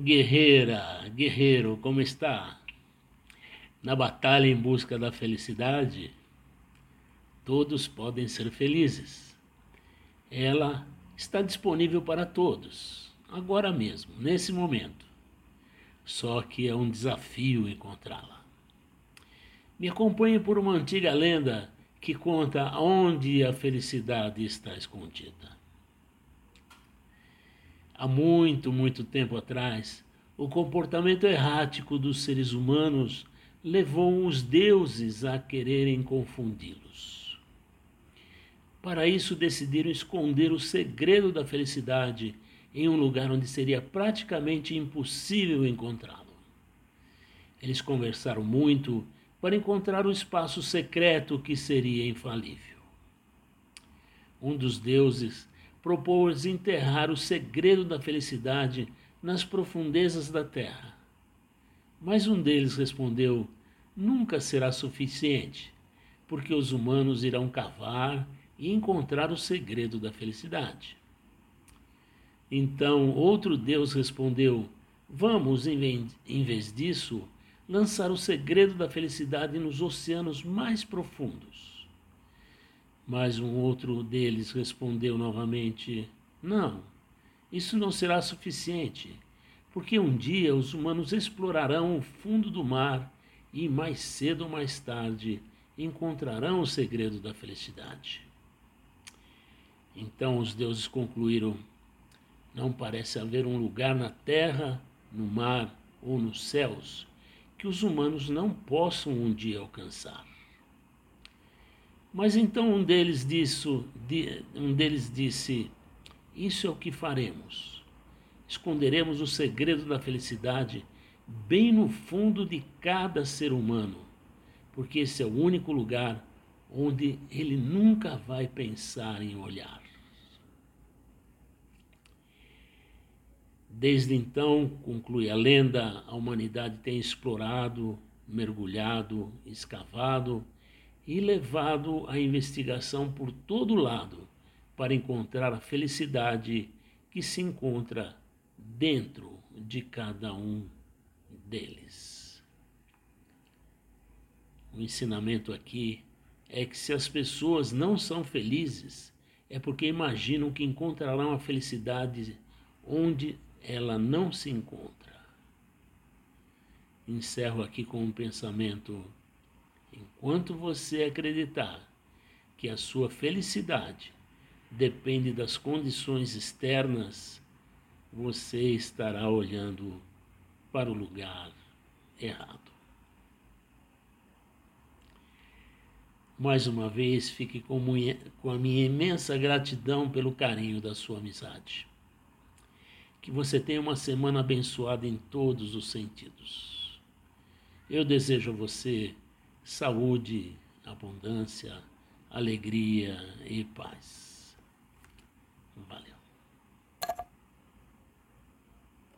Guerreira, guerreiro, como está? Na batalha em busca da felicidade, todos podem ser felizes. Ela está disponível para todos, agora mesmo, nesse momento. Só que é um desafio encontrá-la. Me acompanhe por uma antiga lenda que conta onde a felicidade está escondida. Há muito, muito tempo atrás, o comportamento errático dos seres humanos levou os deuses a quererem confundi-los. Para isso, decidiram esconder o segredo da felicidade em um lugar onde seria praticamente impossível encontrá-lo. Eles conversaram muito para encontrar o espaço secreto que seria infalível. Um dos deuses propôs enterrar o segredo da felicidade nas profundezas da terra. Mas um deles respondeu: Nunca será suficiente, porque os humanos irão cavar e encontrar o segredo da felicidade. Então outro Deus respondeu: Vamos, em vez disso, lançar o segredo da felicidade nos oceanos mais profundos. Mas um outro deles respondeu novamente: Não, isso não será suficiente, porque um dia os humanos explorarão o fundo do mar e mais cedo ou mais tarde encontrarão o segredo da felicidade. Então os deuses concluíram: Não parece haver um lugar na terra, no mar ou nos céus que os humanos não possam um dia alcançar. Mas então um deles disse, um deles disse: Isso é o que faremos. Esconderemos o segredo da felicidade bem no fundo de cada ser humano, porque esse é o único lugar onde ele nunca vai pensar em olhar. Desde então, conclui a lenda, a humanidade tem explorado, mergulhado, escavado e levado a investigação por todo lado para encontrar a felicidade que se encontra dentro de cada um deles. O ensinamento aqui é que se as pessoas não são felizes, é porque imaginam que encontrarão a felicidade onde ela não se encontra. Encerro aqui com um pensamento Enquanto você acreditar que a sua felicidade depende das condições externas, você estará olhando para o lugar errado. Mais uma vez, fique com, a minha imensa gratidão pelo carinho da sua amizade. Que você tenha uma semana abençoada em todos os sentidos. Eu desejo a você saúde, abundância, alegria e paz. Valeu.